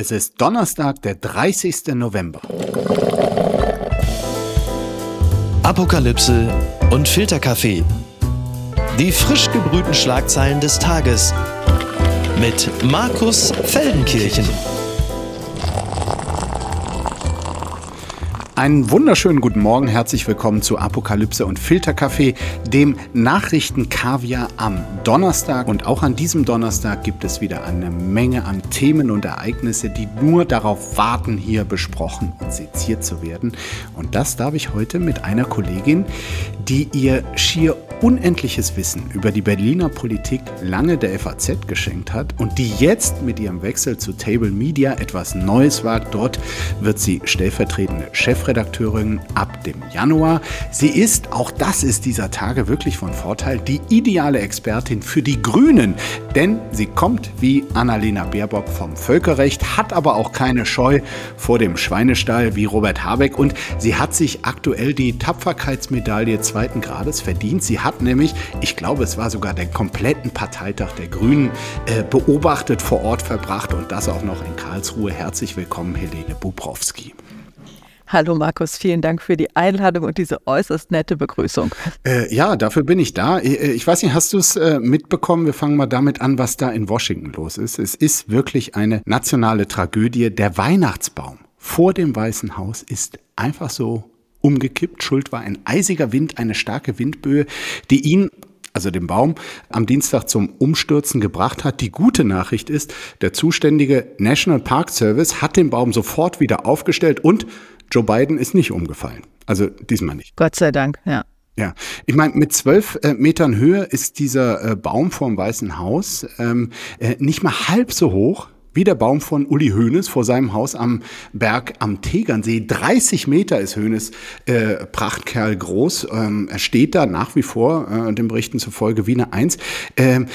Es ist Donnerstag, der 30. November. Apokalypse und Filterkaffee. Die frisch gebrühten Schlagzeilen des Tages mit Markus Feldenkirchen. Einen wunderschönen guten Morgen, herzlich willkommen zu Apokalypse und Filterkaffee, dem Nachrichtenkaviar am Donnerstag. Und auch an diesem Donnerstag gibt es wieder eine Menge an Themen und Ereignisse, die nur darauf warten, hier besprochen und seziert zu werden. Und das darf ich heute mit einer Kollegin, die ihr schier unendliches Wissen über die Berliner Politik lange der FAZ geschenkt hat und die jetzt mit ihrem Wechsel zu Table Media etwas Neues wagt. Dort wird sie stellvertretende Chefredakteurin ab dem Januar. Sie ist, auch das ist dieser Tage wirklich von Vorteil, die ideale Expertin für die Grünen, denn sie kommt wie Annalena Baerbock vom Völkerrecht, hat aber auch keine Scheu vor dem Schweinestall wie Robert Habeck und sie hat sich aktuell die Tapferkeitsmedaille zweiten Grades verdient. Sie hat hat nämlich, ich glaube, es war sogar den kompletten Parteitag der Grünen äh, beobachtet, vor Ort verbracht und das auch noch in Karlsruhe. Herzlich willkommen, Helene Bubrowski. Hallo Markus, vielen Dank für die Einladung und diese äußerst nette Begrüßung. Äh, ja, dafür bin ich da. Äh, ich weiß nicht, hast du es äh, mitbekommen? Wir fangen mal damit an, was da in Washington los ist. Es ist wirklich eine nationale Tragödie. Der Weihnachtsbaum vor dem Weißen Haus ist einfach so umgekippt. Schuld war ein eisiger Wind, eine starke Windböe, die ihn also den Baum, am Dienstag zum Umstürzen gebracht hat. Die gute Nachricht ist, der zuständige National Park Service hat den Baum sofort wieder aufgestellt und Joe Biden ist nicht umgefallen. Also diesmal nicht. Gott sei Dank, ja. Ja, ich meine, mit zwölf äh, Metern Höhe ist dieser äh, Baum vorm Weißen Haus ähm, äh, nicht mal halb so hoch wie der Baum von Uli Hoeneß vor seinem Haus am Berg am Tegernsee. 30 Meter ist Hoeneß äh, Prachtkerl groß. Ähm, er steht da nach wie vor, äh, den Berichten zufolge, wie eine Eins. Ähm,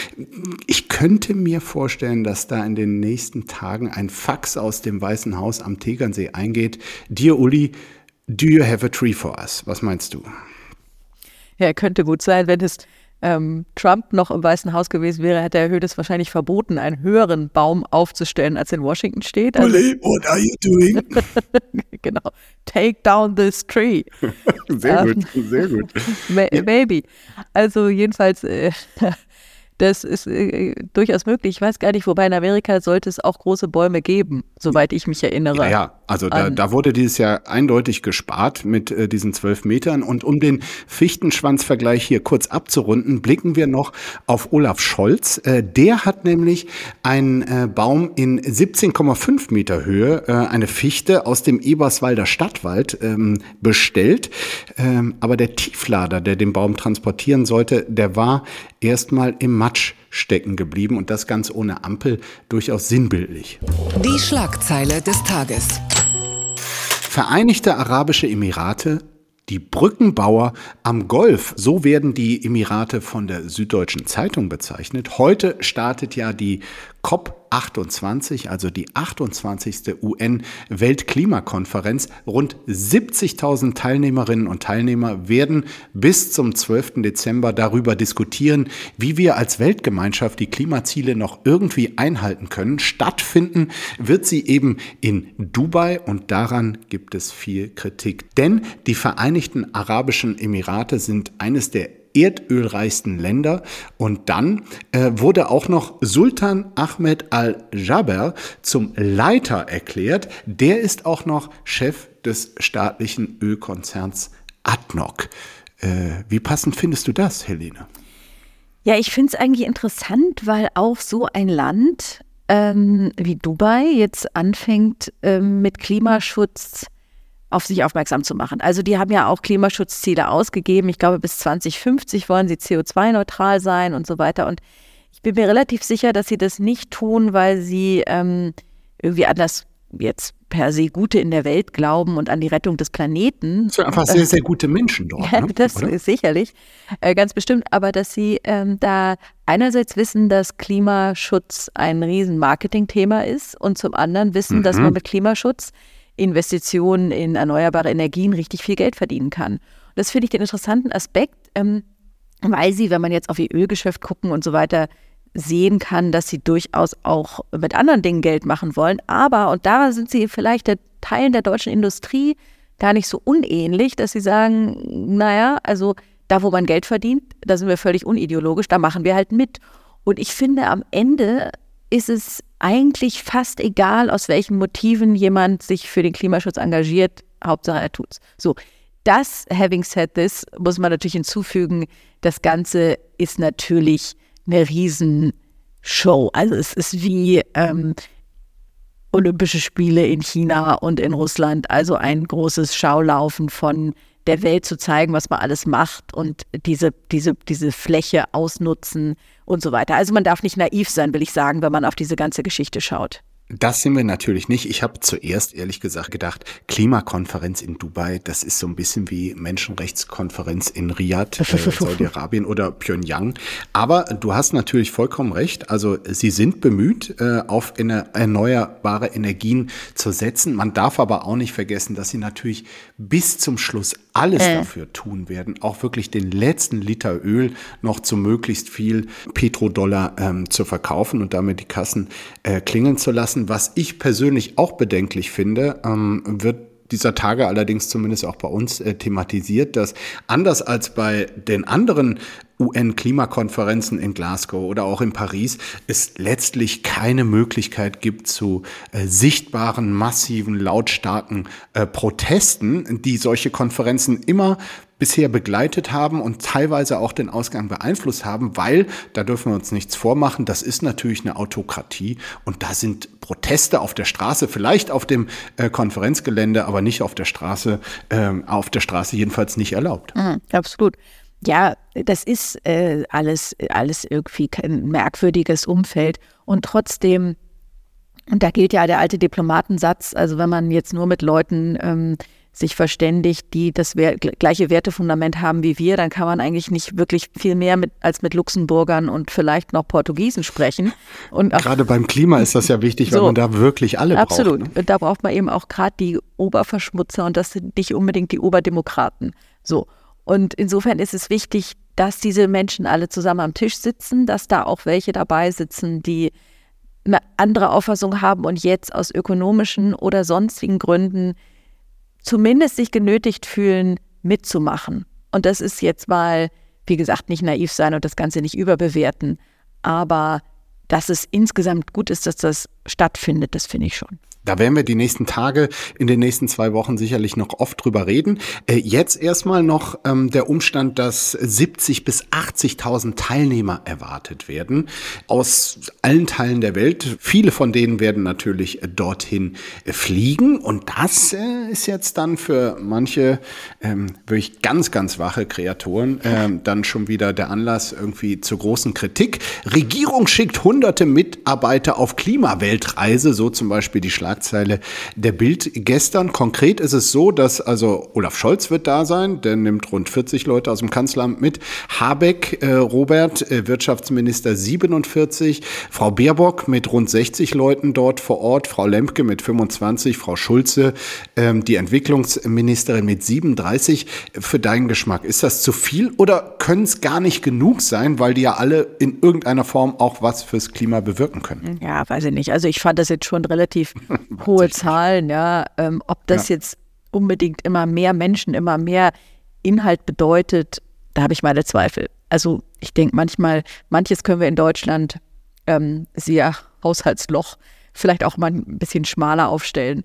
ich könnte mir vorstellen, dass da in den nächsten Tagen ein Fax aus dem Weißen Haus am Tegernsee eingeht. Dear Uli, do you have a tree for us? Was meinst du? Ja, könnte gut sein, wenn es ähm, Trump noch im Weißen Haus gewesen wäre, hätte er Hödes wahrscheinlich verboten, einen höheren Baum aufzustellen, als in Washington steht. Also, what are you doing? genau. Take down this tree. sehr gut, sehr gut. Maybe. Also jedenfalls, äh, das ist äh, durchaus möglich. Ich weiß gar nicht, wobei in Amerika sollte es auch große Bäume geben, soweit ich mich erinnere. Ja, ja. also da, da, wurde dieses Jahr eindeutig gespart mit äh, diesen zwölf Metern. Und um den Fichtenschwanzvergleich hier kurz abzurunden, blicken wir noch auf Olaf Scholz. Äh, der hat nämlich einen äh, Baum in 17,5 Meter Höhe, äh, eine Fichte aus dem Eberswalder Stadtwald ähm, bestellt. Ähm, aber der Tieflader, der den Baum transportieren sollte, der war erstmal im Matsch stecken geblieben und das ganz ohne Ampel durchaus sinnbildlich. Die Schlagzeile des Tages. Vereinigte Arabische Emirate die Brückenbauer am Golf, so werden die Emirate von der Süddeutschen Zeitung bezeichnet. Heute startet ja die COP28, also die 28. UN-Weltklimakonferenz. Rund 70.000 Teilnehmerinnen und Teilnehmer werden bis zum 12. Dezember darüber diskutieren, wie wir als Weltgemeinschaft die Klimaziele noch irgendwie einhalten können. Stattfinden wird sie eben in Dubai und daran gibt es viel Kritik. Denn die Vereinigten Arabischen Emirate sind eines der erdölreichsten Länder. Und dann äh, wurde auch noch Sultan Ahmed al-Jaber zum Leiter erklärt. Der ist auch noch Chef des staatlichen Ölkonzerns ADNOC. Äh, wie passend findest du das, Helene? Ja, ich finde es eigentlich interessant, weil auch so ein Land ähm, wie Dubai jetzt anfängt, ähm, mit Klimaschutz auf sich aufmerksam zu machen. Also die haben ja auch Klimaschutzziele ausgegeben. Ich glaube, bis 2050 wollen sie CO2-neutral sein und so weiter. Und ich bin mir relativ sicher, dass sie das nicht tun, weil sie ähm, irgendwie anders jetzt per se Gute in der Welt glauben und an die Rettung des Planeten. Das sind einfach sehr, sehr gute Menschen dort. Ja, ne? das Oder? ist sicherlich, äh, ganz bestimmt. Aber dass sie ähm, da einerseits wissen, dass Klimaschutz ein riesen Marketingthema ist und zum anderen wissen, mhm. dass man mit Klimaschutz Investitionen in erneuerbare Energien richtig viel Geld verdienen kann. Und das finde ich den interessanten Aspekt, ähm, weil sie, wenn man jetzt auf ihr Ölgeschäft gucken und so weiter, sehen kann, dass sie durchaus auch mit anderen Dingen Geld machen wollen. Aber, und da sind sie vielleicht der Teilen der deutschen Industrie gar nicht so unähnlich, dass sie sagen, naja, also da, wo man Geld verdient, da sind wir völlig unideologisch, da machen wir halt mit. Und ich finde, am Ende ist es eigentlich fast egal, aus welchen Motiven jemand sich für den Klimaschutz engagiert. Hauptsache er tut's. So, das, having said this, muss man natürlich hinzufügen, das Ganze ist natürlich eine Riesenshow. Also es ist wie ähm, Olympische Spiele in China und in Russland, also ein großes Schaulaufen von der Welt zu zeigen, was man alles macht und diese, diese, diese Fläche ausnutzen und so weiter. Also man darf nicht naiv sein, will ich sagen, wenn man auf diese ganze Geschichte schaut. Das sind wir natürlich nicht. Ich habe zuerst ehrlich gesagt gedacht, Klimakonferenz in Dubai, das ist so ein bisschen wie Menschenrechtskonferenz in Riyadh, äh, Saudi-Arabien oder Pyongyang. Aber du hast natürlich vollkommen recht. Also sie sind bemüht, äh, auf erneuerbare Energien zu setzen. Man darf aber auch nicht vergessen, dass sie natürlich bis zum Schluss alles äh. dafür tun werden, auch wirklich den letzten Liter Öl noch zu möglichst viel Petrodollar ähm, zu verkaufen und damit die Kassen äh, klingeln zu lassen lassen. Was ich persönlich auch bedenklich finde, ähm, wird dieser Tage allerdings zumindest auch bei uns äh, thematisiert, dass anders als bei den anderen UN-Klimakonferenzen in Glasgow oder auch in Paris es letztlich keine Möglichkeit gibt zu äh, sichtbaren, massiven, lautstarken äh, Protesten, die solche Konferenzen immer bisher begleitet haben und teilweise auch den Ausgang beeinflusst haben, weil, da dürfen wir uns nichts vormachen, das ist natürlich eine Autokratie und da sind Proteste auf der Straße, vielleicht auf dem äh, Konferenzgelände, aber nicht auf der Straße, äh, auf der Straße jedenfalls nicht erlaubt. Mhm, absolut. Ja, das ist äh, alles, alles irgendwie kein merkwürdiges Umfeld und trotzdem und da gilt ja der alte Diplomatensatz, also wenn man jetzt nur mit Leuten ähm, sich verständigt, die das gleiche Wertefundament haben wie wir, dann kann man eigentlich nicht wirklich viel mehr mit, als mit Luxemburgern und vielleicht noch Portugiesen sprechen. Und gerade beim Klima ist das ja wichtig, weil so, man da wirklich alle absolut. braucht. Absolut. Ne? Da braucht man eben auch gerade die Oberverschmutzer und das sind nicht unbedingt die Oberdemokraten. So. Und insofern ist es wichtig, dass diese Menschen alle zusammen am Tisch sitzen, dass da auch welche dabei sitzen, die eine andere Auffassung haben und jetzt aus ökonomischen oder sonstigen Gründen zumindest sich genötigt fühlen, mitzumachen. Und das ist jetzt mal, wie gesagt, nicht naiv sein und das Ganze nicht überbewerten. Aber dass es insgesamt gut ist, dass das stattfindet, das finde ich schon. Da werden wir die nächsten Tage, in den nächsten zwei Wochen sicherlich noch oft drüber reden. Äh, jetzt erstmal noch ähm, der Umstand, dass 70 bis 80.000 Teilnehmer erwartet werden aus allen Teilen der Welt. Viele von denen werden natürlich dorthin fliegen und das äh, ist jetzt dann für manche ähm, wirklich ganz, ganz wache Kreaturen ähm, dann schon wieder der Anlass irgendwie zur großen Kritik. Regierung schickt hunderte Mitarbeiter auf Klimaweltreise, so zum Beispiel die Schlag Schlagzeile der Bild gestern. Konkret ist es so, dass also Olaf Scholz wird da sein, der nimmt rund 40 Leute aus dem Kanzleramt mit. Habeck, äh, Robert, äh, Wirtschaftsminister 47, Frau Baerbock mit rund 60 Leuten dort vor Ort, Frau Lemke mit 25, Frau Schulze, ähm, die Entwicklungsministerin mit 37. Für deinen Geschmack, ist das zu viel oder können es gar nicht genug sein, weil die ja alle in irgendeiner Form auch was fürs Klima bewirken können? Ja, weiß ich nicht. Also ich fand das jetzt schon relativ hohe Zahlen, ja. Ähm, ob das ja. jetzt unbedingt immer mehr Menschen, immer mehr Inhalt bedeutet, da habe ich meine Zweifel. Also ich denke manchmal, manches können wir in Deutschland ähm, sehr Haushaltsloch vielleicht auch mal ein bisschen schmaler aufstellen.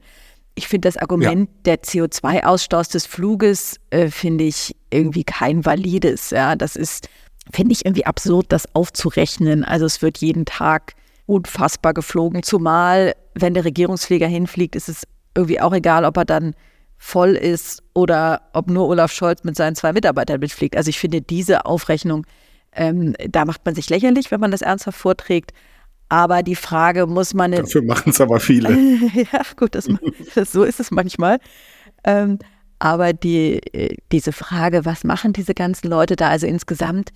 Ich finde das Argument ja. der CO2-Ausstoß des Fluges, äh, finde ich irgendwie kein valides. Ja, das ist, finde ich irgendwie absurd, das aufzurechnen. Also es wird jeden Tag unfassbar geflogen. Zumal, wenn der Regierungsflieger hinfliegt, ist es irgendwie auch egal, ob er dann voll ist oder ob nur Olaf Scholz mit seinen zwei Mitarbeitern mitfliegt. Also ich finde diese Aufrechnung, ähm, da macht man sich lächerlich, wenn man das ernsthaft vorträgt. Aber die Frage muss man. Dafür machen es aber viele. ja, gut, das, das, so ist es manchmal. Ähm, aber die, äh, diese Frage, was machen diese ganzen Leute da? Also insgesamt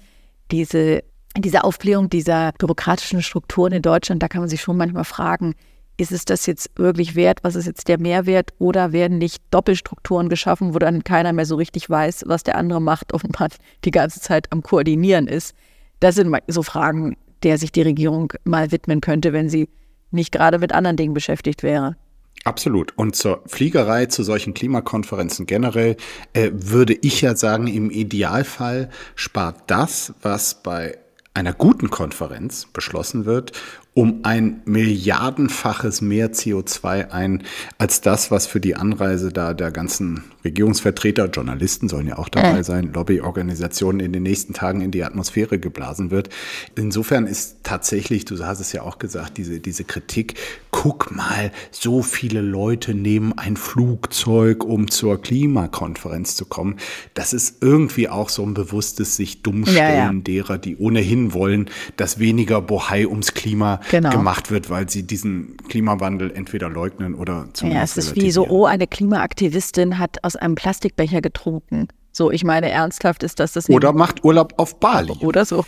diese diese Aufklärung dieser bürokratischen Strukturen in Deutschland, da kann man sich schon manchmal fragen, ist es das jetzt wirklich wert? Was ist jetzt der Mehrwert? Oder werden nicht Doppelstrukturen geschaffen, wo dann keiner mehr so richtig weiß, was der andere macht und man die ganze Zeit am Koordinieren ist? Das sind so Fragen, der sich die Regierung mal widmen könnte, wenn sie nicht gerade mit anderen Dingen beschäftigt wäre. Absolut. Und zur Fliegerei, zu solchen Klimakonferenzen generell, äh, würde ich ja sagen, im Idealfall spart das, was bei einer guten Konferenz beschlossen wird, um ein Milliardenfaches mehr CO2 ein als das, was für die Anreise da der ganzen Regierungsvertreter, Journalisten sollen ja auch dabei äh. sein, Lobbyorganisationen in den nächsten Tagen in die Atmosphäre geblasen wird. Insofern ist tatsächlich, du hast es ja auch gesagt, diese, diese Kritik, guck mal, so viele Leute nehmen ein Flugzeug, um zur Klimakonferenz zu kommen. Das ist irgendwie auch so ein bewusstes sich dummstellen ja, ja. derer, die ohnehin wollen, dass weniger Bohai ums Klima genau. gemacht wird, weil sie diesen Klimawandel entweder leugnen oder zumindest. Ja, es ist wie so, oh, eine Klimaaktivistin hat aus einem Plastikbecher getrunken. So, ich meine, ernsthaft ist das das nicht. Oder macht Urlaub auf Bali. Oder so.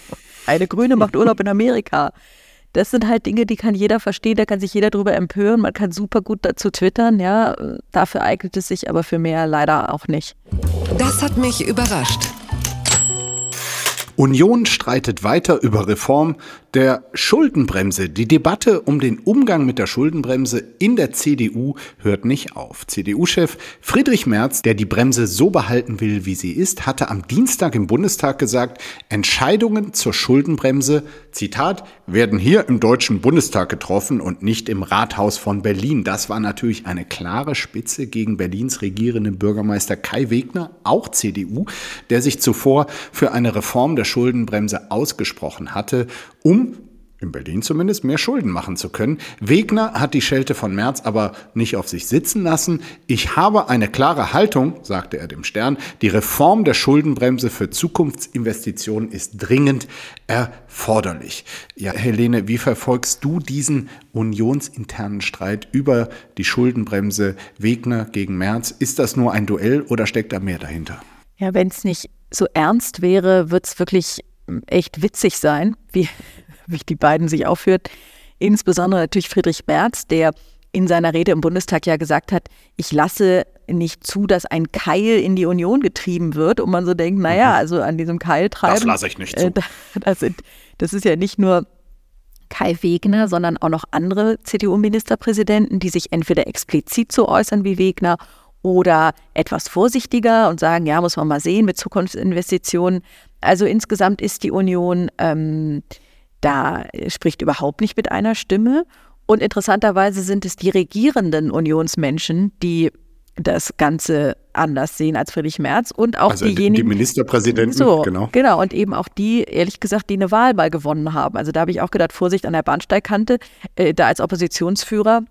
Eine Grüne macht Urlaub in Amerika. Das sind halt Dinge, die kann jeder verstehen, da kann sich jeder drüber empören. Man kann super gut dazu twittern, ja. Dafür eignet es sich aber für mehr leider auch nicht. Das hat mich überrascht. Union streitet weiter über Reform der Schuldenbremse. Die Debatte um den Umgang mit der Schuldenbremse in der CDU hört nicht auf. CDU-Chef Friedrich Merz, der die Bremse so behalten will, wie sie ist, hatte am Dienstag im Bundestag gesagt, Entscheidungen zur Schuldenbremse, Zitat, werden hier im Deutschen Bundestag getroffen und nicht im Rathaus von Berlin. Das war natürlich eine klare Spitze gegen Berlins regierenden Bürgermeister Kai Wegner, auch CDU, der sich zuvor für eine Reform der Schuldenbremse ausgesprochen hatte um in Berlin zumindest mehr Schulden machen zu können. Wegner hat die Schelte von Merz aber nicht auf sich sitzen lassen. Ich habe eine klare Haltung, sagte er dem Stern. Die Reform der Schuldenbremse für Zukunftsinvestitionen ist dringend erforderlich. Ja, Helene, wie verfolgst du diesen unionsinternen Streit über die Schuldenbremse Wegner gegen Merz? Ist das nur ein Duell oder steckt da mehr dahinter? Ja, wenn es nicht so ernst wäre, wird es wirklich echt witzig sein, wie, wie die beiden sich aufführt. Insbesondere natürlich Friedrich Merz, der in seiner Rede im Bundestag ja gesagt hat, ich lasse nicht zu, dass ein Keil in die Union getrieben wird und man so denkt, naja, mhm. also an diesem Keil treiben. Das lasse ich nicht zu. Äh, das, sind, das ist ja nicht nur Kai Wegner, sondern auch noch andere CDU-Ministerpräsidenten, die sich entweder explizit so äußern wie Wegner oder etwas vorsichtiger und sagen, ja, muss man mal sehen mit Zukunftsinvestitionen. Also insgesamt ist die Union ähm, da spricht überhaupt nicht mit einer Stimme. Und interessanterweise sind es die regierenden Unionsmenschen, die das Ganze anders sehen als Friedrich Merz und auch also diejenigen. Die Ministerpräsidenten, so, genau. Genau, und eben auch die, ehrlich gesagt, die eine Wahl mal gewonnen haben. Also da habe ich auch gedacht, Vorsicht an der Bahnsteigkante, äh, da als Oppositionsführer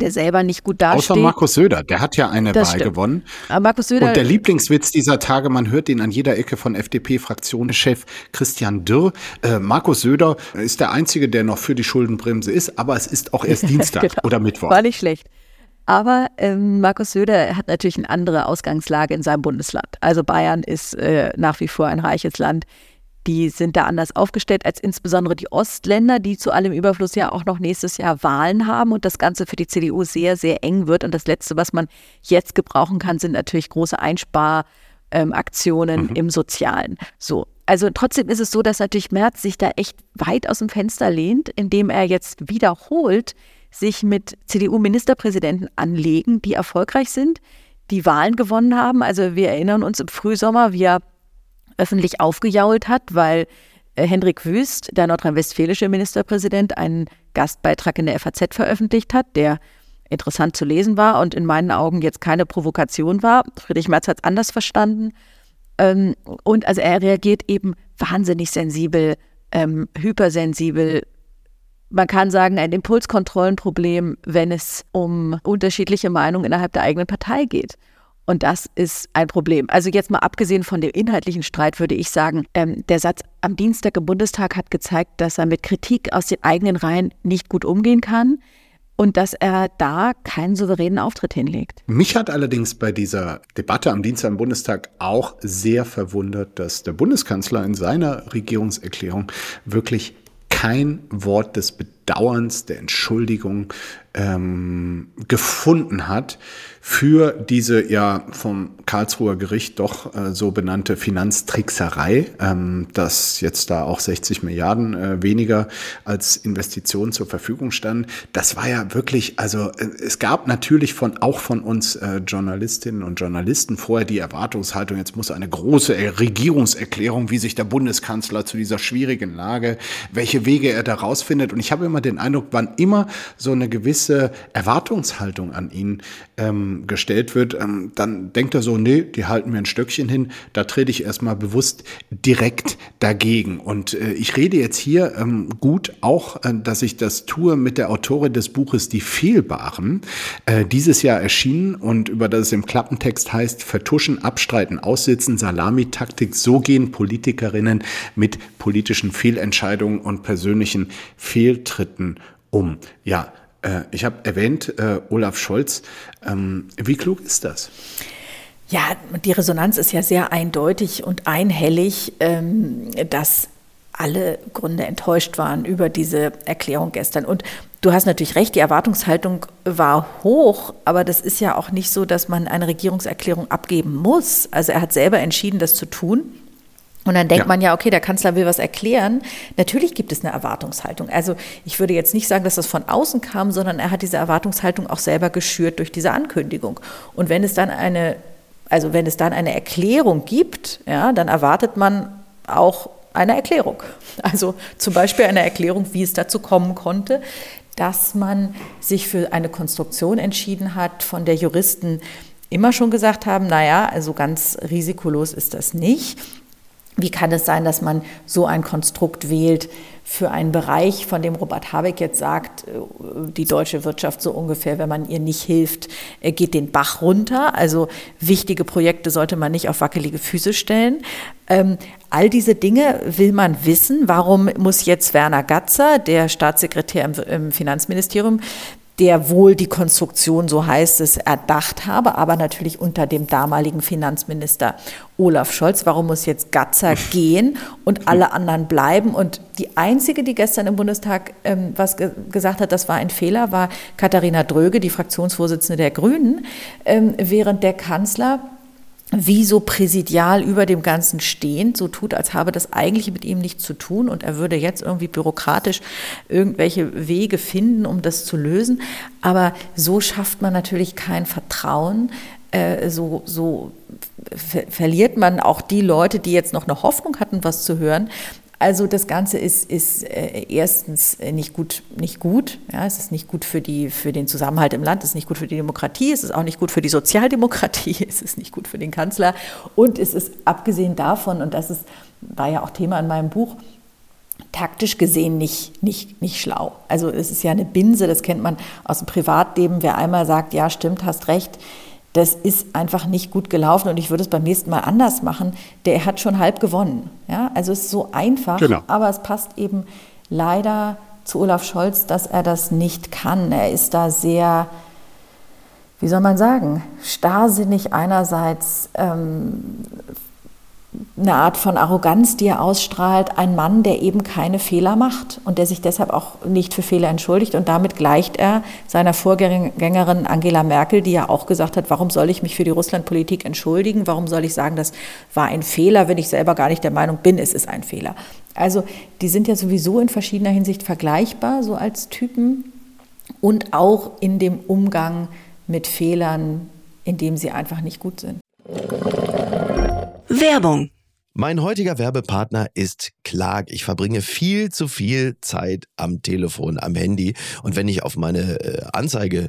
der selber nicht gut dasteht. Außer Markus Söder, der hat ja eine das Wahl stimmt. gewonnen. Aber Markus Söder, und der Lieblingswitz dieser Tage, man hört ihn an jeder Ecke von FDP-Fraktionschef Christian Dürr. Äh, Markus Söder ist der Einzige, der noch für die Schuldenbremse ist, aber es ist auch erst Dienstag genau. oder Mittwoch. War nicht schlecht. Aber ähm, Markus Söder hat natürlich eine andere Ausgangslage in seinem Bundesland. Also Bayern ist äh, nach wie vor ein reiches Land die sind da anders aufgestellt als insbesondere die Ostländer, die zu allem Überfluss ja auch noch nächstes Jahr Wahlen haben und das Ganze für die CDU sehr, sehr eng wird. Und das Letzte, was man jetzt gebrauchen kann, sind natürlich große Einsparaktionen ähm, mhm. im Sozialen. So. Also trotzdem ist es so, dass natürlich Merz sich da echt weit aus dem Fenster lehnt, indem er jetzt wiederholt sich mit CDU-Ministerpräsidenten anlegen, die erfolgreich sind, die Wahlen gewonnen haben. Also wir erinnern uns im Frühsommer, wie er öffentlich aufgejault hat, weil äh, Hendrik Wüst, der nordrhein-westfälische Ministerpräsident, einen Gastbeitrag in der FAZ veröffentlicht hat, der interessant zu lesen war und in meinen Augen jetzt keine Provokation war. Friedrich Merz hat es anders verstanden. Ähm, und also er reagiert eben wahnsinnig sensibel, ähm, hypersensibel. Man kann sagen, ein Impulskontrollenproblem, wenn es um unterschiedliche Meinungen innerhalb der eigenen Partei geht. Und das ist ein Problem. Also jetzt mal abgesehen von dem inhaltlichen Streit würde ich sagen, ähm, der Satz am Dienstag im Bundestag hat gezeigt, dass er mit Kritik aus den eigenen Reihen nicht gut umgehen kann und dass er da keinen souveränen Auftritt hinlegt. Mich hat allerdings bei dieser Debatte am Dienstag im Bundestag auch sehr verwundert, dass der Bundeskanzler in seiner Regierungserklärung wirklich kein Wort des Bedarfs Bedauerns, der Entschuldigung ähm, gefunden hat für diese ja vom Karlsruher Gericht doch äh, so benannte Finanztrickserei, ähm, dass jetzt da auch 60 Milliarden äh, weniger als Investitionen zur Verfügung standen. Das war ja wirklich, also äh, es gab natürlich von auch von uns äh, Journalistinnen und Journalisten vorher die Erwartungshaltung, jetzt muss eine große Regierungserklärung, wie sich der Bundeskanzler zu dieser schwierigen Lage, welche Wege er da rausfindet. Und ich habe immer den Eindruck, wann immer so eine gewisse Erwartungshaltung an ihn ähm, gestellt wird, ähm, dann denkt er so, nee, die halten mir ein Stöckchen hin, da trete ich erstmal bewusst direkt dagegen. Und äh, ich rede jetzt hier ähm, gut auch, äh, dass ich das tue mit der Autorin des Buches Die Fehlbaren, äh, dieses Jahr erschienen und über das es im Klappentext heißt, vertuschen, abstreiten, aussitzen, Salamitaktik, so gehen Politikerinnen mit politischen Fehlentscheidungen und persönlichen Fehltritten um. Ja, äh, ich habe erwähnt, äh, Olaf Scholz. Ähm, wie klug ist das? Ja, die Resonanz ist ja sehr eindeutig und einhellig, ähm, dass alle Gründe enttäuscht waren über diese Erklärung gestern. Und du hast natürlich recht, die Erwartungshaltung war hoch, aber das ist ja auch nicht so, dass man eine Regierungserklärung abgeben muss. Also er hat selber entschieden, das zu tun. Und dann denkt ja. man ja, okay, der Kanzler will was erklären. Natürlich gibt es eine Erwartungshaltung. Also ich würde jetzt nicht sagen, dass das von außen kam, sondern er hat diese Erwartungshaltung auch selber geschürt durch diese Ankündigung. Und wenn es dann eine, also wenn es dann eine Erklärung gibt, ja, dann erwartet man auch eine Erklärung. Also zum Beispiel eine Erklärung, wie es dazu kommen konnte, dass man sich für eine Konstruktion entschieden hat, von der Juristen immer schon gesagt haben, naja, also ganz risikolos ist das nicht. Wie kann es sein, dass man so ein Konstrukt wählt für einen Bereich, von dem Robert Habeck jetzt sagt, äh, die deutsche Wirtschaft so ungefähr, wenn man ihr nicht hilft, äh, geht den Bach runter. Also wichtige Projekte sollte man nicht auf wackelige Füße stellen. Ähm, all diese Dinge will man wissen. Warum muss jetzt Werner Gatzer, der Staatssekretär im, im Finanzministerium, der wohl die Konstruktion, so heißt es, erdacht habe, aber natürlich unter dem damaligen Finanzminister Olaf Scholz. Warum muss jetzt Gatzer gehen und alle anderen bleiben? Und die einzige, die gestern im Bundestag ähm, was ge gesagt hat, das war ein Fehler, war Katharina Dröge, die Fraktionsvorsitzende der Grünen, ähm, während der Kanzler wie so präsidial über dem Ganzen stehend, so tut, als habe das eigentlich mit ihm nichts zu tun und er würde jetzt irgendwie bürokratisch irgendwelche Wege finden, um das zu lösen. Aber so schafft man natürlich kein Vertrauen. Äh, so, so verliert man auch die Leute, die jetzt noch eine Hoffnung hatten, was zu hören, also das Ganze ist, ist äh, erstens nicht gut, nicht gut. Ja, es ist nicht gut für, die, für den Zusammenhalt im Land, es ist nicht gut für die Demokratie, es ist auch nicht gut für die Sozialdemokratie, es ist nicht gut für den Kanzler. Und es ist abgesehen davon, und das ist, war ja auch Thema in meinem Buch, taktisch gesehen nicht, nicht, nicht schlau. Also es ist ja eine Binse, das kennt man aus dem Privatleben. Wer einmal sagt, ja stimmt, hast recht, das ist einfach nicht gut gelaufen und ich würde es beim nächsten Mal anders machen, der hat schon halb gewonnen. Ja? Also es ist so einfach, genau. aber es passt eben leider zu Olaf Scholz, dass er das nicht kann. Er ist da sehr, wie soll man sagen, starrsinnig einerseits ähm, eine Art von Arroganz, die er ausstrahlt, ein Mann, der eben keine Fehler macht und der sich deshalb auch nicht für Fehler entschuldigt. Und damit gleicht er seiner Vorgängerin Angela Merkel, die ja auch gesagt hat, warum soll ich mich für die Russlandpolitik entschuldigen? Warum soll ich sagen, das war ein Fehler, wenn ich selber gar nicht der Meinung bin, es ist ein Fehler? Also die sind ja sowieso in verschiedener Hinsicht vergleichbar, so als Typen und auch in dem Umgang mit Fehlern, in dem sie einfach nicht gut sind. Werbung. Mein heutiger Werbepartner ist Clark. Ich verbringe viel zu viel Zeit am Telefon, am Handy. Und wenn ich auf meine äh, Anzeige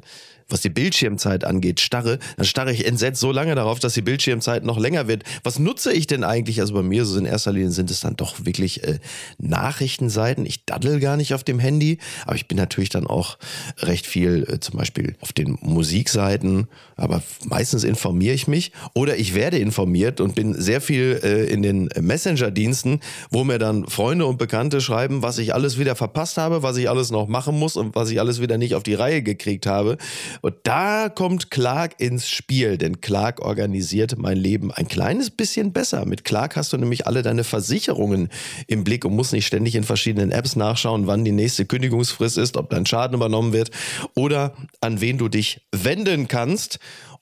was die Bildschirmzeit angeht, starre, dann starre ich entsetzt so lange darauf, dass die Bildschirmzeit noch länger wird. Was nutze ich denn eigentlich? Also bei mir so in erster Linie sind es dann doch wirklich äh, Nachrichtenseiten. Ich daddel gar nicht auf dem Handy, aber ich bin natürlich dann auch recht viel äh, zum Beispiel auf den Musikseiten, aber meistens informiere ich mich oder ich werde informiert und bin sehr viel äh, in den Messenger-Diensten, wo mir dann Freunde und Bekannte schreiben, was ich alles wieder verpasst habe, was ich alles noch machen muss und was ich alles wieder nicht auf die Reihe gekriegt habe. Und da kommt Clark ins Spiel, denn Clark organisiert mein Leben ein kleines bisschen besser. Mit Clark hast du nämlich alle deine Versicherungen im Blick und musst nicht ständig in verschiedenen Apps nachschauen, wann die nächste Kündigungsfrist ist, ob dein Schaden übernommen wird oder an wen du dich wenden kannst.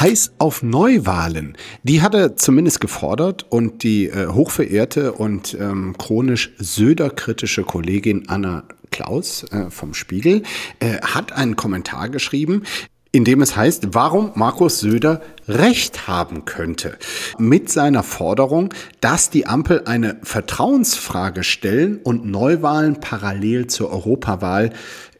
heiß auf Neuwahlen. Die hat er zumindest gefordert und die äh, hochverehrte und ähm, chronisch Söder-kritische Kollegin Anna Klaus äh, vom Spiegel äh, hat einen Kommentar geschrieben, in dem es heißt, warum Markus Söder Recht haben könnte mit seiner Forderung, dass die Ampel eine Vertrauensfrage stellen und Neuwahlen parallel zur Europawahl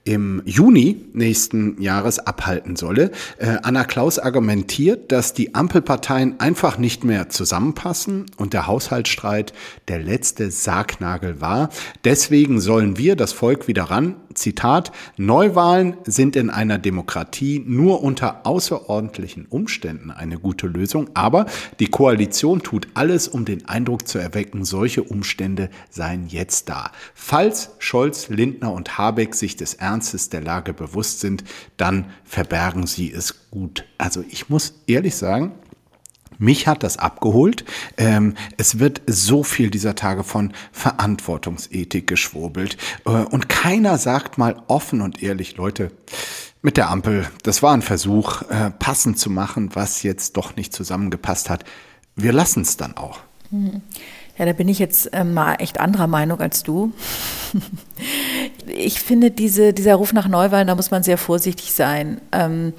im Juni nächsten Jahres abhalten solle. Äh, Anna Klaus argumentiert, dass die Ampelparteien einfach nicht mehr zusammenpassen und der Haushaltsstreit der letzte Sargnagel war. Deswegen sollen wir das Volk wieder ran. Zitat, Neuwahlen sind in einer Demokratie nur unter außerordentlichen Umständen eine gute Lösung, aber die Koalition tut alles, um den Eindruck zu erwecken, solche Umstände seien jetzt da. Falls Scholz, Lindner und Habeck sich des Ernstes der Lage bewusst sind, dann verbergen sie es gut. Also ich muss ehrlich sagen, mich hat das abgeholt. Ähm, es wird so viel dieser Tage von Verantwortungsethik geschwurbelt. Äh, und keiner sagt mal offen und ehrlich, Leute, mit der Ampel, das war ein Versuch, äh, passend zu machen, was jetzt doch nicht zusammengepasst hat. Wir lassen es dann auch. Ja, da bin ich jetzt äh, mal echt anderer Meinung als du. ich finde, diese, dieser Ruf nach Neuwahlen, da muss man sehr vorsichtig sein. Ähm,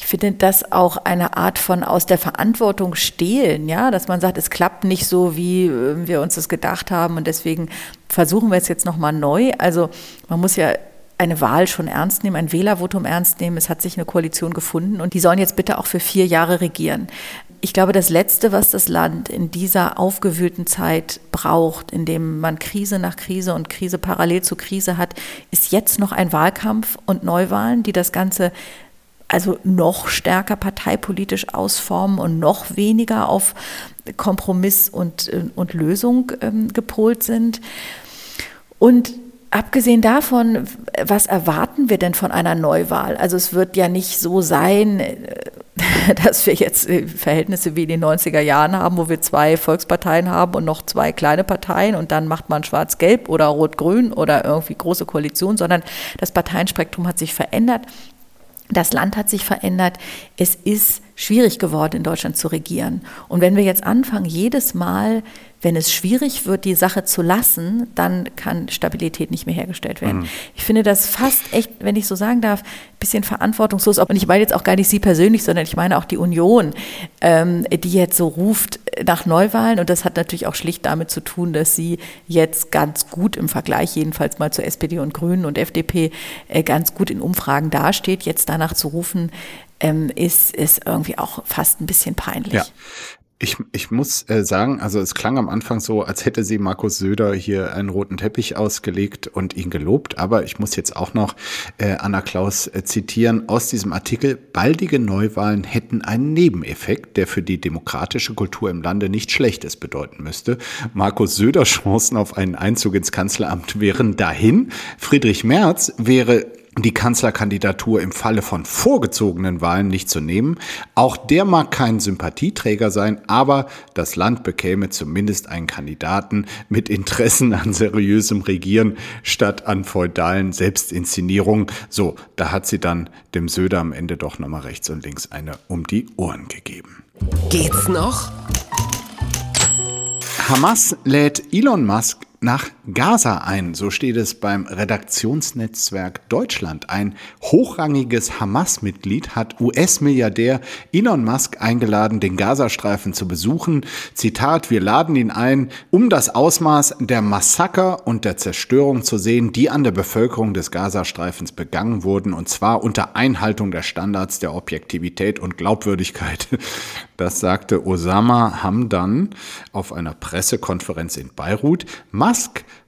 ich finde das auch eine Art von aus der Verantwortung stehlen, ja, dass man sagt, es klappt nicht so, wie äh, wir uns das gedacht haben und deswegen versuchen wir es jetzt nochmal neu. Also man muss ja eine Wahl schon ernst nehmen, ein Wählervotum ernst nehmen. Es hat sich eine Koalition gefunden und die sollen jetzt bitte auch für vier Jahre regieren ich glaube, das Letzte, was das Land in dieser aufgewühlten Zeit braucht, in dem man Krise nach Krise und Krise parallel zu Krise hat, ist jetzt noch ein Wahlkampf und Neuwahlen, die das Ganze also noch stärker parteipolitisch ausformen und noch weniger auf Kompromiss und, und Lösung ähm, gepolt sind. Und Abgesehen davon, was erwarten wir denn von einer Neuwahl? Also es wird ja nicht so sein, äh, dass wir jetzt äh, Verhältnisse wie in den 90er Jahren haben, wo wir zwei Volksparteien haben und noch zwei kleine Parteien und dann macht man schwarz-gelb oder rot-grün oder irgendwie große Koalition, sondern das Parteienspektrum hat sich verändert. Das Land hat sich verändert. Es ist schwierig geworden, in Deutschland zu regieren. Und wenn wir jetzt anfangen, jedes Mal wenn es schwierig wird, die Sache zu lassen, dann kann Stabilität nicht mehr hergestellt werden. Mhm. Ich finde das fast echt, wenn ich so sagen darf, ein bisschen verantwortungslos. Und ich meine jetzt auch gar nicht Sie persönlich, sondern ich meine auch die Union, ähm, die jetzt so ruft nach Neuwahlen. Und das hat natürlich auch schlicht damit zu tun, dass sie jetzt ganz gut im Vergleich jedenfalls mal zur SPD und Grünen und FDP äh, ganz gut in Umfragen dasteht. Jetzt danach zu rufen, ähm, ist, ist irgendwie auch fast ein bisschen peinlich. Ja. Ich, ich muss äh, sagen, also es klang am Anfang so, als hätte sie Markus Söder hier einen roten Teppich ausgelegt und ihn gelobt. Aber ich muss jetzt auch noch äh, Anna Klaus äh, zitieren aus diesem Artikel. Baldige Neuwahlen hätten einen Nebeneffekt, der für die demokratische Kultur im Lande nicht Schlechtes bedeuten müsste. Markus Söder Chancen auf einen Einzug ins Kanzleramt wären dahin. Friedrich Merz wäre die Kanzlerkandidatur im Falle von vorgezogenen Wahlen nicht zu nehmen. Auch der mag kein Sympathieträger sein, aber das Land bekäme zumindest einen Kandidaten mit Interessen an seriösem Regieren statt an feudalen Selbstinszenierungen. So, da hat sie dann dem Söder am Ende doch nochmal rechts und links eine um die Ohren gegeben. Geht's noch? Hamas lädt Elon Musk nach Gaza ein. So steht es beim Redaktionsnetzwerk Deutschland. Ein hochrangiges Hamas-Mitglied hat US-Milliardär Elon Musk eingeladen, den Gazastreifen zu besuchen. Zitat, wir laden ihn ein, um das Ausmaß der Massaker und der Zerstörung zu sehen, die an der Bevölkerung des Gazastreifens begangen wurden, und zwar unter Einhaltung der Standards der Objektivität und Glaubwürdigkeit. Das sagte Osama Hamdan auf einer Pressekonferenz in Beirut. Musk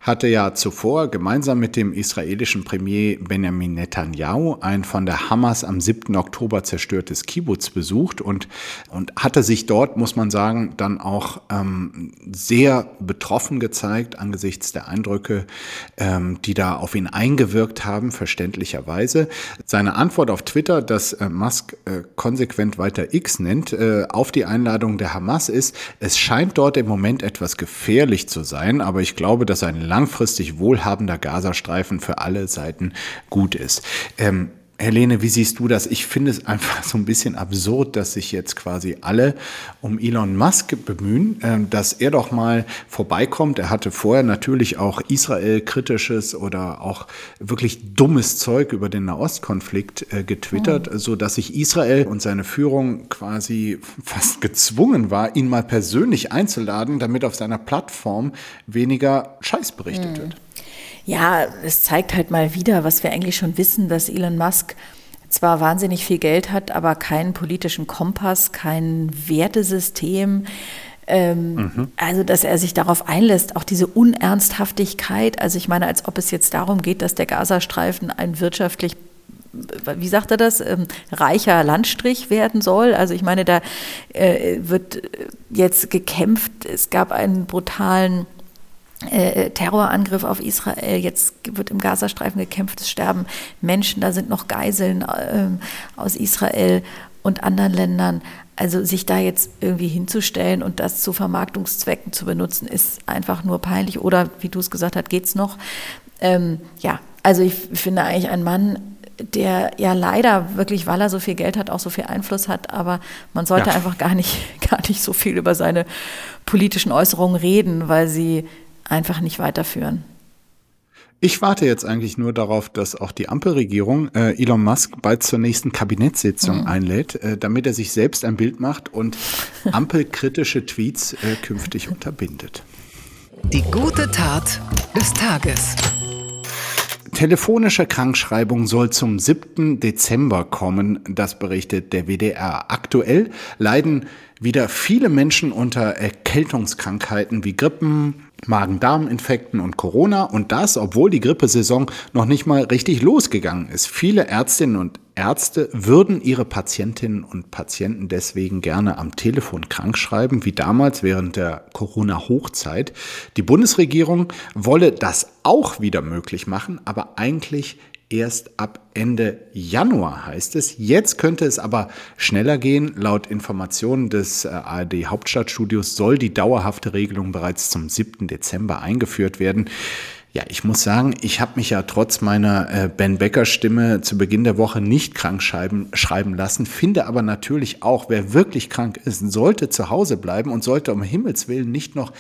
hatte ja zuvor gemeinsam mit dem israelischen Premier Benjamin Netanyahu ein von der Hamas am 7. Oktober zerstörtes Kibbutz besucht und, und hatte sich dort, muss man sagen, dann auch ähm, sehr betroffen gezeigt angesichts der Eindrücke, ähm, die da auf ihn eingewirkt haben, verständlicherweise. Seine Antwort auf Twitter, dass äh, Musk äh, konsequent weiter X nennt, äh, auf die Einladung der Hamas ist, es scheint dort im Moment etwas gefährlich zu sein, aber ich glaube, dass ein langfristig wohlhabender Gazastreifen für alle Seiten gut ist. Ähm, Helene, wie siehst du das? Ich finde es einfach so ein bisschen absurd, dass sich jetzt quasi alle um Elon Musk bemühen, ähm, dass er doch mal vorbeikommt. Er hatte vorher natürlich auch Israel-kritisches oder auch wirklich dummes Zeug über den Nahostkonflikt äh, getwittert, mhm. so dass sich Israel und seine Führung quasi fast gezwungen war, ihn mal persönlich einzuladen, damit auf seiner Plattform weniger Scheiß berichtet mhm. wird. Ja, es zeigt halt mal wieder, was wir eigentlich schon wissen, dass Elon Musk zwar wahnsinnig viel Geld hat, aber keinen politischen Kompass, kein Wertesystem. Ähm, mhm. Also, dass er sich darauf einlässt, auch diese Unernsthaftigkeit. Also, ich meine, als ob es jetzt darum geht, dass der Gazastreifen ein wirtschaftlich wie sagt er das, ähm, reicher Landstrich werden soll. Also ich meine, da äh, wird jetzt gekämpft. Es gab einen brutalen äh, Terrorangriff auf Israel, jetzt wird im Gazastreifen gekämpft, es sterben Menschen, da sind noch Geiseln äh, aus Israel und anderen Ländern. Also sich da jetzt irgendwie hinzustellen und das zu Vermarktungszwecken zu benutzen, ist einfach nur peinlich. Oder wie du es gesagt hast, geht's noch? Ähm, ja, also ich finde eigentlich ein Mann, der ja leider wirklich, weil er so viel Geld hat, auch so viel Einfluss hat, aber man sollte ja. einfach gar nicht, gar nicht so viel über seine politischen Äußerungen reden, weil sie einfach nicht weiterführen. Ich warte jetzt eigentlich nur darauf, dass auch die Ampelregierung äh, Elon Musk bald zur nächsten Kabinettssitzung mhm. einlädt, äh, damit er sich selbst ein Bild macht und ampelkritische Tweets äh, künftig unterbindet. Die gute Tat des Tages. Telefonische Krankschreibung soll zum 7. Dezember kommen, das berichtet der WDR. Aktuell leiden wieder viele Menschen unter Erkältungskrankheiten wie Grippen, Magen-Darm-Infekten und Corona und das, obwohl die Grippesaison noch nicht mal richtig losgegangen ist. Viele Ärztinnen und Ärzte würden ihre Patientinnen und Patienten deswegen gerne am Telefon krankschreiben, wie damals während der Corona-Hochzeit. Die Bundesregierung wolle das auch wieder möglich machen, aber eigentlich erst ab Ende Januar, heißt es. Jetzt könnte es aber schneller gehen. Laut Informationen des äh, ARD Hauptstadtstudios soll die dauerhafte Regelung bereits zum 7. Dezember eingeführt werden. Ja, ich muss sagen, ich habe mich ja trotz meiner äh, Ben Becker Stimme zu Beginn der Woche nicht krank schreiben, schreiben lassen, finde aber natürlich auch, wer wirklich krank ist, sollte zu Hause bleiben und sollte um Himmels Willen nicht noch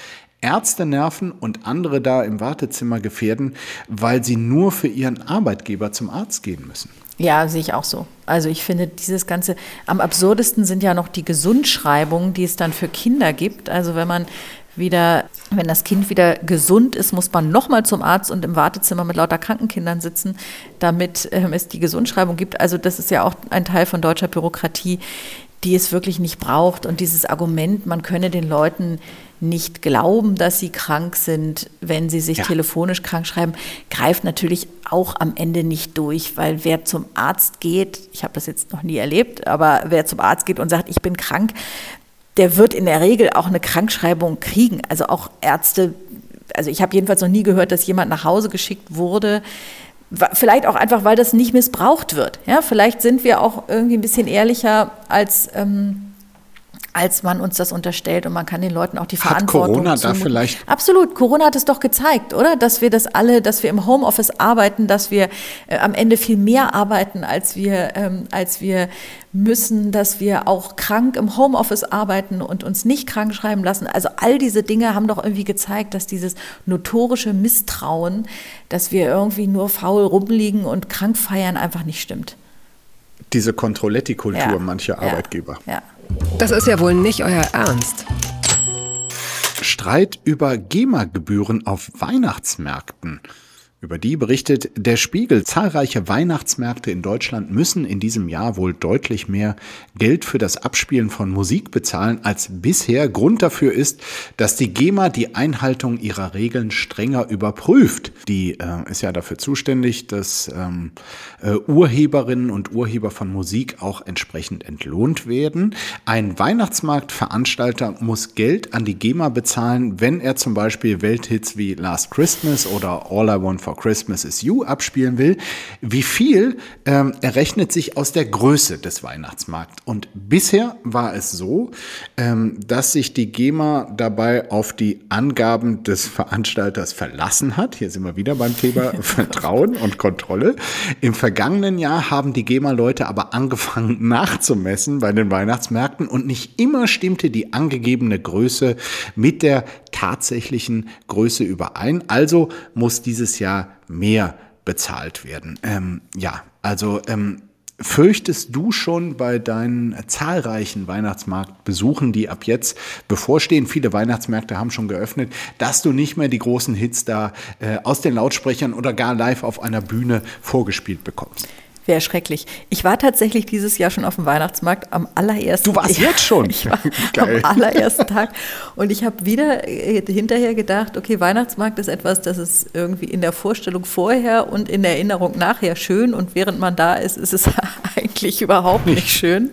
Ärzte nerven und andere da im Wartezimmer gefährden, weil sie nur für ihren Arbeitgeber zum Arzt gehen müssen. Ja, sehe ich auch so. Also ich finde dieses Ganze, am absurdesten sind ja noch die Gesundschreibungen, die es dann für Kinder gibt. Also wenn man wieder, wenn das Kind wieder gesund ist, muss man nochmal zum Arzt und im Wartezimmer mit lauter Krankenkindern sitzen, damit ähm, es die Gesundschreibung gibt. Also das ist ja auch ein Teil von deutscher Bürokratie, die es wirklich nicht braucht. Und dieses Argument, man könne den Leuten nicht glauben, dass sie krank sind, wenn sie sich ja. telefonisch krank schreiben, greift natürlich auch am Ende nicht durch, weil wer zum Arzt geht, ich habe das jetzt noch nie erlebt, aber wer zum Arzt geht und sagt, ich bin krank, der wird in der Regel auch eine Krankschreibung kriegen. Also auch Ärzte, also ich habe jedenfalls noch nie gehört, dass jemand nach Hause geschickt wurde, Vielleicht auch einfach, weil das nicht missbraucht wird. Ja, vielleicht sind wir auch irgendwie ein bisschen ehrlicher als ähm, als man uns das unterstellt und man kann den Leuten auch die Verantwortung. Hat Corona da vielleicht? Absolut. Corona hat es doch gezeigt, oder? Dass wir das alle, dass wir im Homeoffice arbeiten, dass wir äh, am Ende viel mehr arbeiten, als wir, ähm, als wir müssen, dass wir auch krank im Homeoffice arbeiten und uns nicht krank schreiben lassen. Also all diese Dinge haben doch irgendwie gezeigt, dass dieses notorische Misstrauen, dass wir irgendwie nur faul rumliegen und krank feiern, einfach nicht stimmt. Diese Controletti-Kultur ja. mancher Arbeitgeber. Ja. Das ist ja wohl nicht euer Ernst. Streit über GEMA-Gebühren auf Weihnachtsmärkten. Über die berichtet der Spiegel. Zahlreiche Weihnachtsmärkte in Deutschland müssen in diesem Jahr wohl deutlich mehr Geld für das Abspielen von Musik bezahlen als bisher. Grund dafür ist, dass die GEMA die Einhaltung ihrer Regeln strenger überprüft. Die äh, ist ja dafür zuständig, dass ähm, äh, Urheberinnen und Urheber von Musik auch entsprechend entlohnt werden. Ein Weihnachtsmarktveranstalter muss Geld an die GEMA bezahlen, wenn er zum Beispiel Welthits wie Last Christmas oder All I Want for for Christmas is You abspielen will, wie viel ähm, errechnet sich aus der Größe des Weihnachtsmarkts. Und bisher war es so, ähm, dass sich die GEMA dabei auf die Angaben des Veranstalters verlassen hat. Hier sind wir wieder beim Thema Vertrauen und Kontrolle. Im vergangenen Jahr haben die GEMA-Leute aber angefangen nachzumessen bei den Weihnachtsmärkten und nicht immer stimmte die angegebene Größe mit der tatsächlichen Größe überein. Also muss dieses Jahr mehr bezahlt werden. Ähm, ja, also ähm, Fürchtest du schon bei deinen zahlreichen Weihnachtsmarktbesuchen, die ab jetzt bevorstehen, viele Weihnachtsmärkte haben schon geöffnet, dass du nicht mehr die großen Hits da äh, aus den Lautsprechern oder gar live auf einer Bühne vorgespielt bekommst? Wäre schrecklich. Ich war tatsächlich dieses Jahr schon auf dem Weihnachtsmarkt am allerersten Tag. Du warst jetzt schon? Ich war Geil. am allerersten Tag. Und ich habe wieder äh, hinterher gedacht, okay, Weihnachtsmarkt ist etwas, das ist irgendwie in der Vorstellung vorher und in der Erinnerung nachher schön. Und während man da ist, ist es eigentlich überhaupt nicht schön.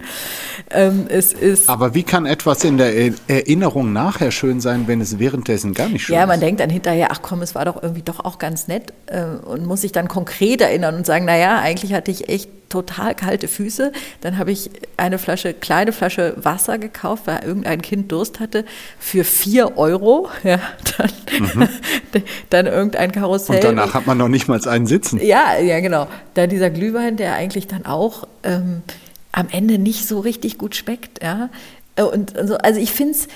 Ähm, es ist Aber wie kann etwas in der Erinnerung nachher schön sein, wenn es währenddessen gar nicht schön ist? Ja, man ist? denkt dann hinterher, ach komm, es war doch irgendwie doch auch ganz nett äh, und muss sich dann konkret erinnern und sagen, naja, eigentlich hatte ich echt total kalte Füße. Dann habe ich eine Flasche, kleine Flasche Wasser gekauft, weil irgendein Kind Durst hatte, für vier Euro. Ja, dann, mhm. dann irgendein Karussell. Und danach hat man noch nicht mal einen Sitzen. Ja, ja, genau. Dann dieser Glühwein, der eigentlich dann auch ähm, am Ende nicht so richtig gut schmeckt. Ja? Äh, und also, also ich finde es.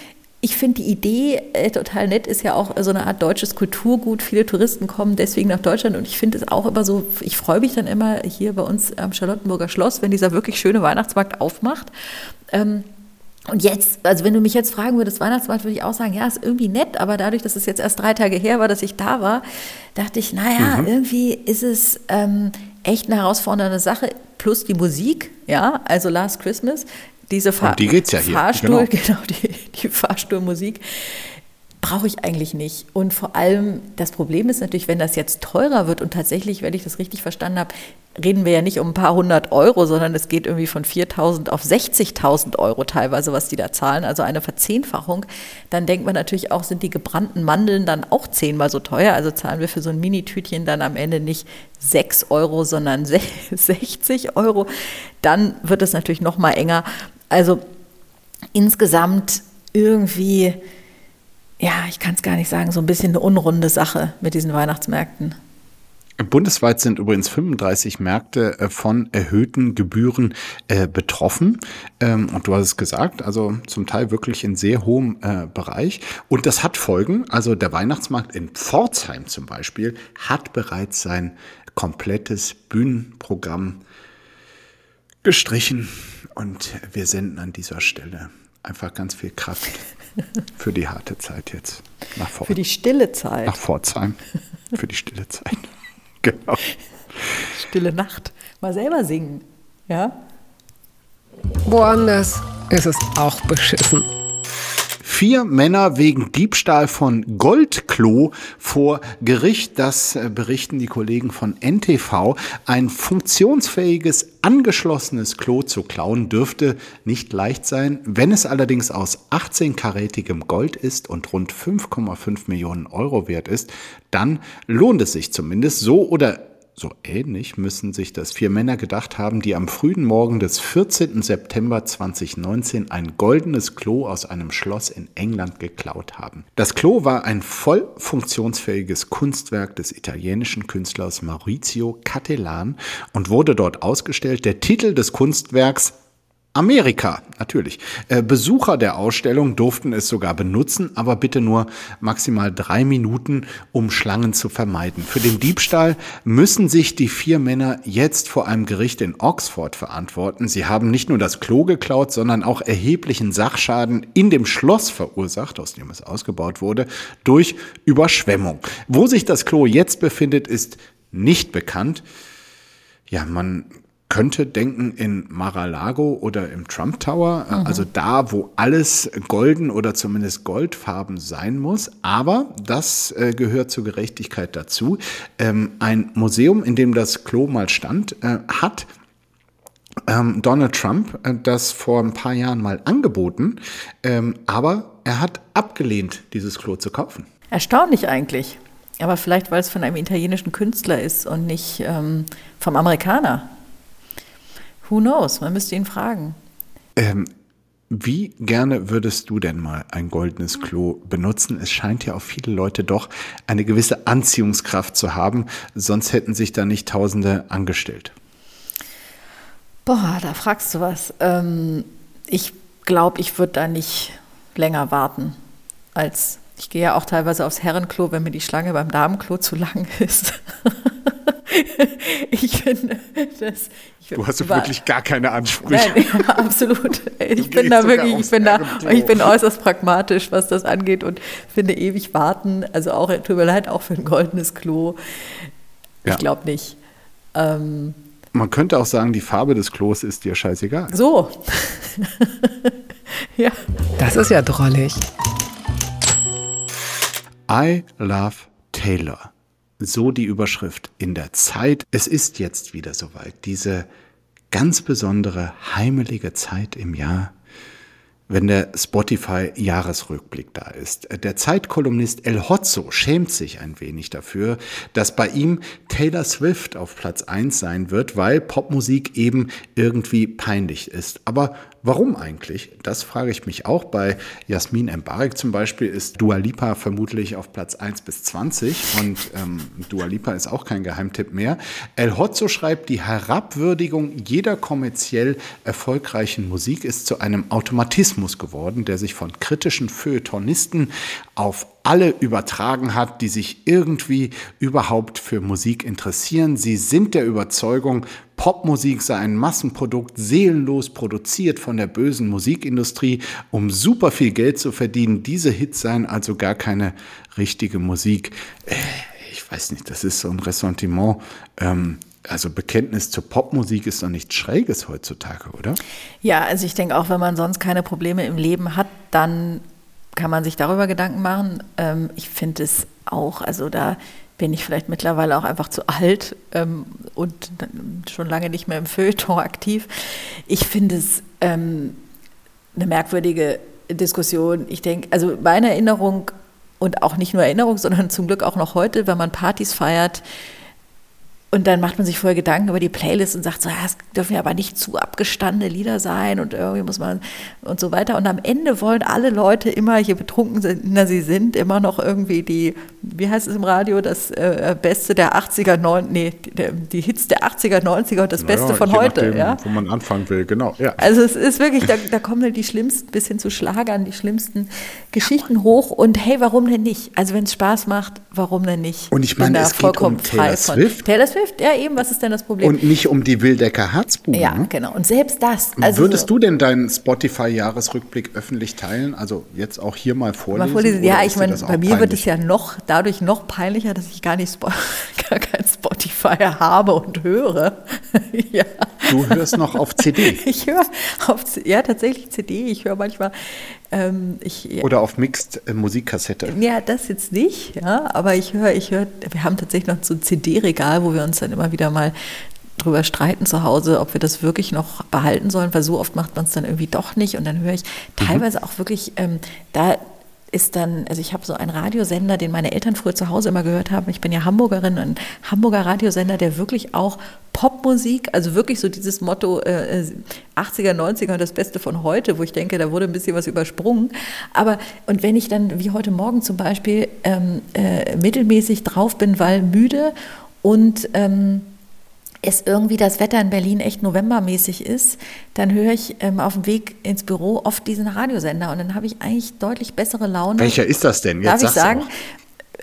Ich finde die Idee äh, total nett, ist ja auch so eine Art deutsches Kulturgut. Viele Touristen kommen deswegen nach Deutschland und ich finde es auch immer so, ich freue mich dann immer hier bei uns am Charlottenburger Schloss, wenn dieser wirklich schöne Weihnachtsmarkt aufmacht. Ähm, und jetzt, also wenn du mich jetzt fragen würdest, Weihnachtsmarkt, würde ich auch sagen, ja, ist irgendwie nett, aber dadurch, dass es jetzt erst drei Tage her war, dass ich da war, dachte ich, naja, mhm. irgendwie ist es ähm, echt eine herausfordernde Sache plus die Musik, ja, also Last Christmas, diese Fahr die geht's ja hier. Fahrstuhl, genau, genau die, die Fahrstuhlmusik brauche ich eigentlich nicht. Und vor allem, das Problem ist natürlich, wenn das jetzt teurer wird und tatsächlich, wenn ich das richtig verstanden habe, reden wir ja nicht um ein paar hundert Euro, sondern es geht irgendwie von 4.000 auf 60.000 Euro teilweise, was die da zahlen, also eine Verzehnfachung, dann denkt man natürlich auch, sind die gebrannten Mandeln dann auch zehnmal so teuer, also zahlen wir für so ein Mini-Tütchen dann am Ende nicht 6 Euro, sondern 60 Euro, dann wird es natürlich noch mal enger. Also insgesamt irgendwie, ja, ich kann es gar nicht sagen, so ein bisschen eine unrunde Sache mit diesen Weihnachtsmärkten. Bundesweit sind übrigens 35 Märkte äh, von erhöhten Gebühren äh, betroffen. Ähm, und du hast es gesagt, also zum Teil wirklich in sehr hohem äh, Bereich. Und das hat Folgen. Also der Weihnachtsmarkt in Pforzheim zum Beispiel hat bereits sein komplettes Bühnenprogramm gestrichen. Und wir senden an dieser Stelle einfach ganz viel Kraft für die harte Zeit jetzt nach Pforzheim. Für die stille Zeit. Nach Pforzheim. Für die stille Zeit. genau. Stille Nacht. Mal selber singen. Ja? Woanders ist es auch beschissen. Vier Männer wegen Diebstahl von Goldklo vor Gericht. Das äh, berichten die Kollegen von NTV. Ein funktionsfähiges, angeschlossenes Klo zu klauen dürfte nicht leicht sein. Wenn es allerdings aus 18-karätigem Gold ist und rund 5,5 Millionen Euro wert ist, dann lohnt es sich zumindest so oder so ähnlich müssen sich das vier Männer gedacht haben, die am frühen Morgen des 14. September 2019 ein goldenes Klo aus einem Schloss in England geklaut haben. Das Klo war ein voll funktionsfähiges Kunstwerk des italienischen Künstlers Maurizio Cattelan und wurde dort ausgestellt. Der Titel des Kunstwerks Amerika, natürlich. Äh, Besucher der Ausstellung durften es sogar benutzen, aber bitte nur maximal drei Minuten, um Schlangen zu vermeiden. Für den Diebstahl müssen sich die vier Männer jetzt vor einem Gericht in Oxford verantworten. Sie haben nicht nur das Klo geklaut, sondern auch erheblichen Sachschaden in dem Schloss verursacht, aus dem es ausgebaut wurde, durch Überschwemmung. Wo sich das Klo jetzt befindet, ist nicht bekannt. Ja, man könnte denken in Mar-a-Lago oder im Trump Tower, mhm. also da, wo alles golden oder zumindest goldfarben sein muss. Aber das äh, gehört zur Gerechtigkeit dazu. Ähm, ein Museum, in dem das Klo mal stand, äh, hat ähm, Donald Trump äh, das vor ein paar Jahren mal angeboten, ähm, aber er hat abgelehnt, dieses Klo zu kaufen. Erstaunlich eigentlich. Aber vielleicht, weil es von einem italienischen Künstler ist und nicht ähm, vom Amerikaner. Who knows? Man müsste ihn fragen. Ähm, wie gerne würdest du denn mal ein goldenes Klo benutzen? Es scheint ja auf viele Leute doch eine gewisse Anziehungskraft zu haben, sonst hätten sich da nicht Tausende angestellt. Boah, da fragst du was. Ähm, ich glaube, ich würde da nicht länger warten als ich gehe ja auch teilweise aufs Herrenklo, wenn mir die Schlange beim Damenklo zu lang ist. ich finde das. Ich du hast war, wirklich gar keine Ansprüche. Nein, absolut. Ich bin da wirklich, ich bin da, ich bin äußerst pragmatisch, was das angeht und finde ewig warten. Also auch, tut mir leid, auch für ein goldenes Klo. Ich ja. glaube nicht. Ähm, Man könnte auch sagen, die Farbe des Klos ist dir scheißegal. So. ja. Das ist ja drollig. I love Taylor so die Überschrift in der Zeit. Es ist jetzt wieder soweit. Diese ganz besondere, heimelige Zeit im Jahr, wenn der Spotify-Jahresrückblick da ist. Der Zeitkolumnist El Hotzo schämt sich ein wenig dafür, dass bei ihm Taylor Swift auf Platz 1 sein wird, weil Popmusik eben irgendwie peinlich ist. Aber Warum eigentlich? Das frage ich mich auch. Bei Jasmin Embarek zum Beispiel ist Dua Lipa vermutlich auf Platz 1 bis 20 und ähm, Dua Lipa ist auch kein Geheimtipp mehr. El Hotzo schreibt, die Herabwürdigung jeder kommerziell erfolgreichen Musik ist zu einem Automatismus geworden, der sich von kritischen Feuilletonisten auf alle übertragen hat, die sich irgendwie überhaupt für Musik interessieren. Sie sind der Überzeugung, Popmusik sei ein Massenprodukt, seelenlos produziert von der bösen Musikindustrie, um super viel Geld zu verdienen. Diese Hits seien also gar keine richtige Musik. Äh, ich weiß nicht, das ist so ein Ressentiment. Ähm, also Bekenntnis zur Popmusik ist doch nichts Schräges heutzutage, oder? Ja, also ich denke auch, wenn man sonst keine Probleme im Leben hat, dann kann man sich darüber Gedanken machen. Ähm, ich finde es auch, also da bin ich vielleicht mittlerweile auch einfach zu alt ähm, und schon lange nicht mehr im Feuilleton aktiv. Ich finde es ähm, eine merkwürdige Diskussion. Ich denke, also meine Erinnerung und auch nicht nur Erinnerung, sondern zum Glück auch noch heute, wenn man Partys feiert, und dann macht man sich vorher Gedanken über die Playlist und sagt so, ja, es dürfen ja aber nicht zu abgestandene Lieder sein und irgendwie muss man und so weiter. Und am Ende wollen alle Leute immer, je betrunkener sie sind, immer noch irgendwie die, wie heißt es im Radio, das äh, Beste der 80er, 90, nee, die, die, Hits der 80er, 90er und das naja, Beste von heute. Nachdem, ja? Wo man anfangen will, genau. Ja. Also es ist wirklich, da, da kommen die schlimmsten, bis hin zu Schlagern, die schlimmsten Geschichten hoch. Und hey, warum denn nicht? Also wenn es Spaß macht, warum denn nicht? Und ich meine, es geht um Taylor Swift. Taylor Swift ja eben, was ist denn das Problem? Und nicht um die Wildecker Harzbuben. Ja, ne? genau. Und selbst das. Also Würdest so, du denn deinen Spotify-Jahresrückblick öffentlich teilen? Also jetzt auch hier mal vorlesen? Mal vorlesen. Ja, ich meine, bei mir peinlich? wird es ja noch dadurch noch peinlicher, dass ich gar nicht gar kein Spotify habe und höre. ja. Du hörst noch auf CD. ich höre auf, ja, tatsächlich CD. Ich höre manchmal. Ähm, ich, Oder auf Mixed äh, Musikkassette. Ja, das jetzt nicht, ja, aber ich höre, ich höre, wir haben tatsächlich noch so ein CD-Regal, wo wir uns dann immer wieder mal drüber streiten zu Hause, ob wir das wirklich noch behalten sollen, weil so oft macht man es dann irgendwie doch nicht. Und dann höre ich mhm. teilweise mhm. auch wirklich, ähm, da ist dann, also ich habe so einen Radiosender, den meine Eltern früher zu Hause immer gehört haben. Ich bin ja Hamburgerin, ein Hamburger Radiosender, der wirklich auch Popmusik, also wirklich so dieses Motto äh, 80er, 90er und das Beste von heute, wo ich denke, da wurde ein bisschen was übersprungen. Aber und wenn ich dann wie heute Morgen zum Beispiel ähm, äh, mittelmäßig drauf bin, weil müde und ähm, es irgendwie das Wetter in Berlin echt novembermäßig ist, dann höre ich ähm, auf dem Weg ins Büro oft diesen Radiosender und dann habe ich eigentlich deutlich bessere Laune. Welcher ist das denn? Jetzt Darf ich sagen?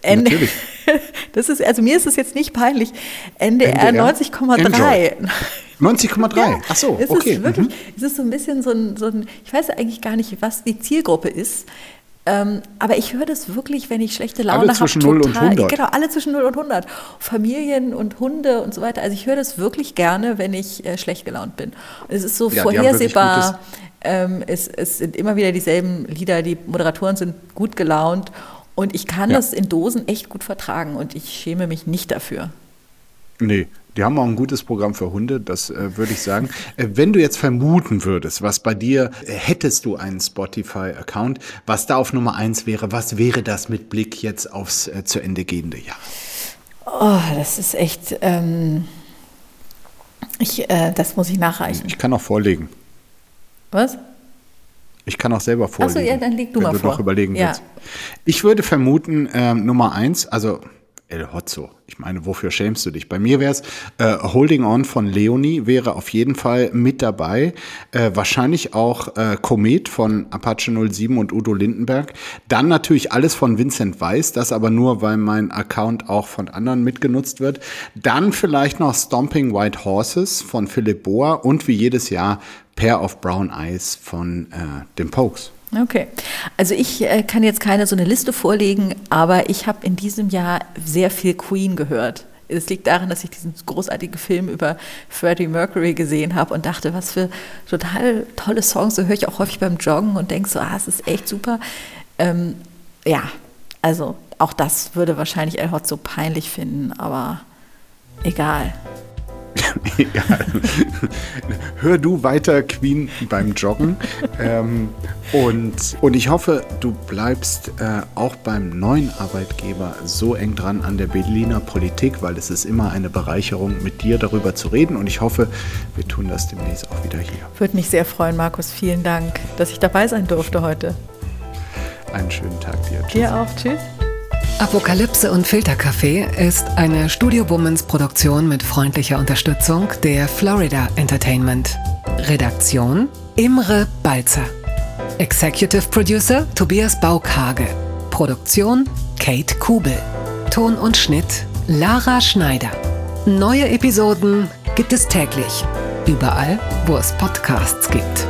Ende, Natürlich. das ist, also mir ist es jetzt nicht peinlich. NDR, NDR? 90,3. 90,3. Ja, Ach so, es okay. Ist wirklich, mhm. Es ist so ein bisschen so ein, so ein, ich weiß eigentlich gar nicht, was die Zielgruppe ist. Ähm, aber ich höre das wirklich, wenn ich schlechte Laune habe. Alle zwischen hab, 0 und 100. Genau, alle zwischen 0 und 100. Familien und Hunde und so weiter. Also ich höre das wirklich gerne, wenn ich äh, schlecht gelaunt bin. Und es ist so ja, vorhersehbar. Ähm, es, es, sind immer wieder dieselben Lieder. Die Moderatoren sind gut gelaunt. Und ich kann ja. das in Dosen echt gut vertragen. Und ich schäme mich nicht dafür. Nee, die haben auch ein gutes Programm für Hunde, das äh, würde ich sagen. Äh, wenn du jetzt vermuten würdest, was bei dir, äh, hättest du einen Spotify-Account, was da auf Nummer eins wäre, was wäre das mit Blick jetzt aufs äh, zu Ende gehende Jahr? Oh, das ist echt, ähm, ich, äh, das muss ich nachreichen. Ich kann auch vorlegen. Was? Ich kann auch selber vorlegen. Achso, ja, dann leg du mal du vor. noch überlegen ja. willst. Ich würde vermuten, ähm, Nummer eins, also El Hotzo. Ich meine, wofür schämst du dich? Bei mir wäre es äh, Holding On von Leonie wäre auf jeden Fall mit dabei. Äh, wahrscheinlich auch äh, Komet von Apache 07 und Udo Lindenberg. Dann natürlich alles von Vincent Weiss, das aber nur, weil mein Account auch von anderen mitgenutzt wird. Dann vielleicht noch Stomping White Horses von Philipp Bohr und wie jedes Jahr Pair of Brown Eyes von äh, dem Pokes. Okay, also ich äh, kann jetzt keine so eine Liste vorlegen, aber ich habe in diesem Jahr sehr viel Queen gehört. Es liegt daran, dass ich diesen großartigen Film über Freddie Mercury gesehen habe und dachte, was für total tolle Songs. So höre ich auch häufig beim Joggen und denke so, ah, es ist echt super. Ähm, ja, also auch das würde wahrscheinlich El Hot so peinlich finden, aber egal. Egal. Hör du weiter Queen beim Joggen. ähm, und, und ich hoffe, du bleibst äh, auch beim neuen Arbeitgeber so eng dran an der Berliner Politik, weil es ist immer eine Bereicherung, mit dir darüber zu reden. Und ich hoffe, wir tun das demnächst auch wieder hier. Würde mich sehr freuen, Markus. Vielen Dank, dass ich dabei sein durfte heute. Einen schönen Tag dir. Tschüss. Dir auch. Tschüss. Apokalypse und Filterkaffee ist eine Studio Womans Produktion mit freundlicher Unterstützung der Florida Entertainment. Redaktion Imre Balzer. Executive Producer Tobias Baukage. Produktion Kate Kubel. Ton und Schnitt Lara Schneider. Neue Episoden gibt es täglich. Überall, wo es Podcasts gibt.